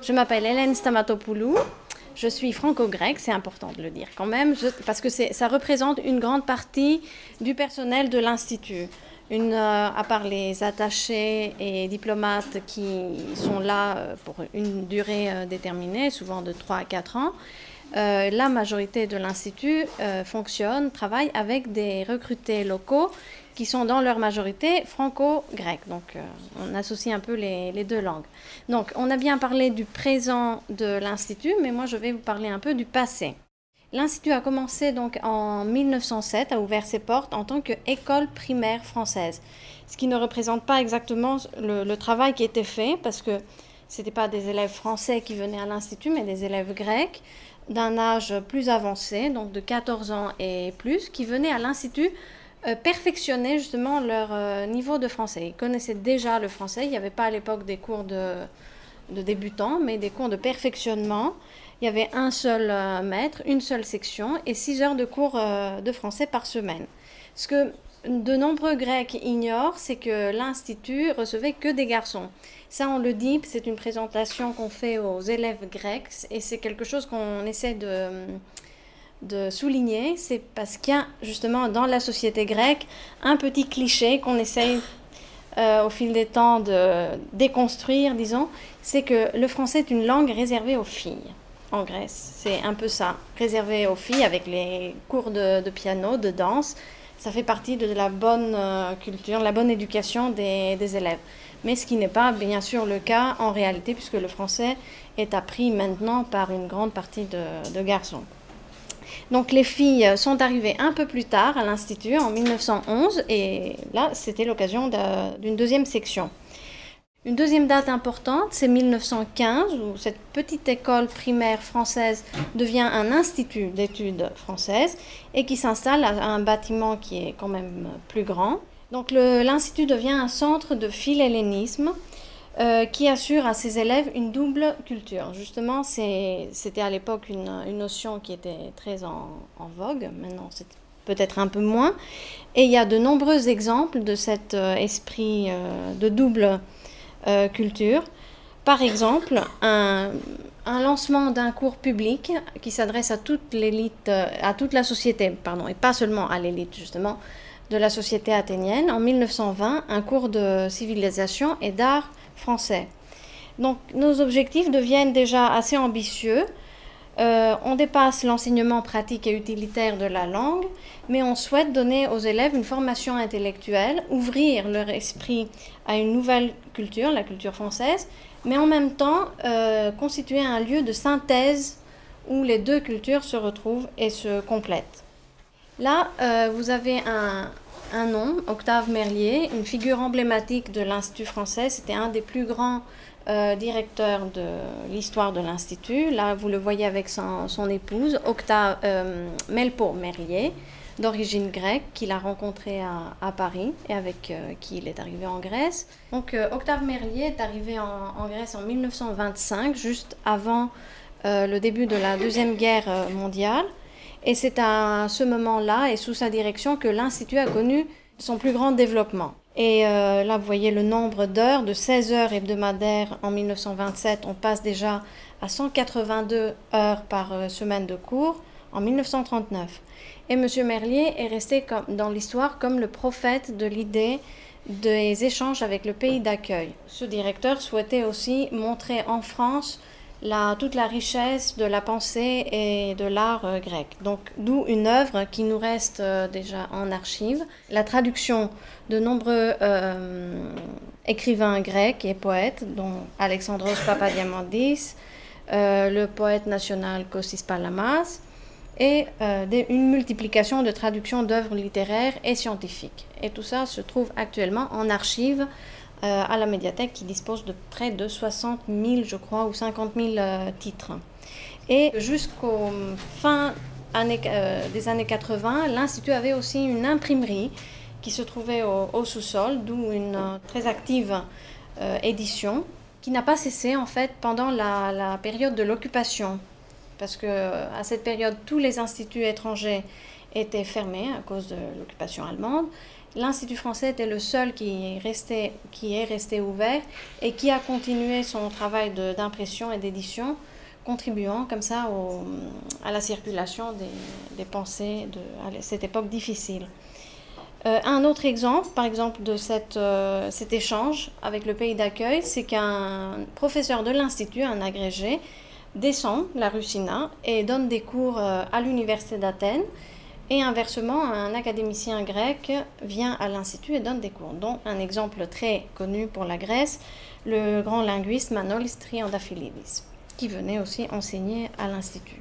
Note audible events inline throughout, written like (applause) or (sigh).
Je m'appelle Hélène Stamatopoulou. Je suis franco-grecque, c'est important de le dire quand même, parce que ça représente une grande partie du personnel de l'Institut. Une, euh, à part les attachés et diplomates qui sont là euh, pour une durée euh, déterminée, souvent de 3 à 4 ans, la majorité de l'Institut fonctionne, travaille avec des recrutés locaux qui sont dans leur majorité franco-grecs. Donc on associe un peu les, deux langues. Donc on a bien parlé du présent de l'Institut, mais moi je vais vous parler un peu du passé. L'Institut a commencé donc en 1907, a ouvert ses portes en tant qu'école primaire française. Ce qui ne représente pas exactement le, travail qui était fait, parce que ce n'étaient pas des élèves français qui venaient à l'Institut, mais des élèves grecs d'un âge plus avancé, donc de 14 ans et plus, qui venaient à l'Institut euh, perfectionner justement leur euh, niveau de français. Ils connaissaient déjà le français, il n'y avait pas à l'époque des cours de, débutants, mais des cours de perfectionnement il y avait un seul euh, maître, une seule section et six heures de cours de français par semaine. Ce que de nombreux Grecs ignorent, c'est que l'Institut recevait que des garçons. Ça, on le dit, c'est une présentation qu'on fait aux élèves grecs et c'est quelque chose qu'on essaie de, souligner. C'est parce qu'il y a justement dans la société grecque un petit cliché qu'on essaye euh, au fil des temps de déconstruire, disons, c'est que le français est une langue réservée aux filles en Grèce. C'est un peu ça, réservé aux filles avec les cours de, piano, de danse. Ça fait partie de la bonne euh, culture, la bonne éducation des, élèves. Mais ce qui n'est pas bien sûr le cas en réalité, puisque le français est appris maintenant par une grande partie de garçons. Donc les filles sont arrivées un peu plus tard à l'Institut en 1911 et là c'était l'occasion d'une deuxième section. Une deuxième date importante, c'est 1915, où cette petite école primaire française devient un institut d'études françaises et qui s'installe à un bâtiment qui est quand même plus grand. Donc l'institut devient un centre de philhellénisme euh, qui assure à ses élèves une double culture. Justement, c'était à l'époque une, notion qui était très en, vogue, maintenant c'est peut-être un peu moins. Et il y a de nombreux exemples de cet euh, esprit euh, de double euh, culture. Par exemple, un, lancement d'un cours public qui s'adresse à toute l'élite, euh, à toute la société, pardon, et pas seulement à l'élite justement, de la société athénienne. En 1920, un cours de civilisation et d'art français. Donc nos objectifs deviennent déjà assez ambitieux. Euh, on dépasse l'enseignement pratique et utilitaire de la langue, mais on souhaite donner aux élèves une formation intellectuelle, ouvrir leur esprit à une nouvelle culture, la culture française, mais en même temps euh, constituer un lieu de synthèse où les deux cultures se retrouvent et se complètent. Là, euh, vous avez un, un, nom, Octave Merlier, une figure emblématique de l'Institut français. C'était un des plus grands euh, directeur de l'histoire de l'Institut. Là, vous le voyez avec son, épouse, Octave euh, Melpo Merlier, d'origine grecque, qu'il a rencontré à, Paris et avec euh, qui il est arrivé en Grèce. Donc, Octave Merlier est arrivé en, Grèce en 1925, juste avant le début de la Deuxième Guerre mondiale. Et c'est à ce moment-là et sous sa direction que l'Institut a connu son plus grand développement. Et euh, là, vous voyez le nombre d'heures, de 16 heures hebdomadaires en 1927, on passe déjà à 182 heures par euh, semaine de cours en 1939. Et M. Merlier est resté dans l'histoire comme le prophète de l'idée des échanges avec le pays d'accueil. Ce directeur souhaitait aussi montrer en France toute la richesse de la pensée et de l'art euh, grec. Donc, d'où une œuvre qui nous reste euh, déjà en archive, la traduction de nombreux euh, écrivains grecs et poètes, dont Alexandros Papadiamandis, le poète national Kostis Palamas, et une multiplication de traductions d'œuvres littéraires et scientifiques. Et tout ça se trouve actuellement en archive euh, à la médiathèque qui dispose de près de 60 000, je crois, ou 50 000 euh, titres. Et jusqu'au fin euh, des années 80, l'Institut avait aussi une imprimerie qui se trouvait au, sous-sol, d'où une très active édition qui n'a pas cessé en fait pendant la, la période de l'occupation. Parce que à cette période, tous les instituts étrangers étaient fermés à cause de l'occupation allemande l'Institut français était le seul qui est resté, qui est resté ouvert et qui a continué son travail d'impression et d'édition, contribuant comme ça à la circulation des, pensées de, à cette époque difficile. Euh, un autre exemple, par exemple, de euh, cet échange avec le pays d'accueil, c'est qu'un professeur de l'Institut, un agrégé, descend la rue Sina et donne des cours euh, à l'Université d'Athènes. Et inversement, un académicien grec vient à l'Institut et donne des cours. Dont un exemple très connu pour la Grèce, le grand linguiste Manolis Triandafilidis, qui venait aussi enseigner à l'Institut.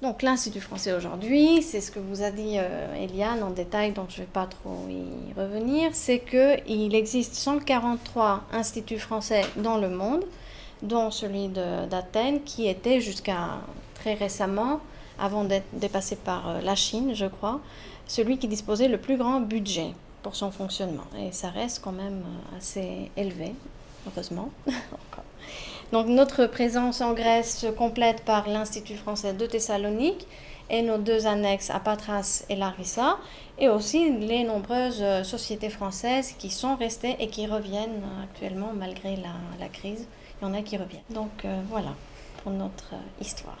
Donc l'Institut français aujourd'hui, c'est ce que vous a dit euh, Eliane en détail, donc je ne vais pas trop y revenir, c'est qu'il existe 143 instituts français dans le monde, dont celui d'Athènes, qui était jusqu'à très récemment, avant d'être dépassé par euh, la Chine, je crois, celui qui disposait le plus grand budget pour son fonctionnement. Et ça reste quand même euh, assez élevé, heureusement. (laughs) Donc notre présence en Grèce se complète par l'Institut français de Thessalonique et nos deux annexes à Patras et Larissa, et aussi les nombreuses euh, sociétés françaises qui sont restées et qui reviennent actuellement malgré la, crise. Il y en a qui reviennent. Donc voilà pour notre histoire.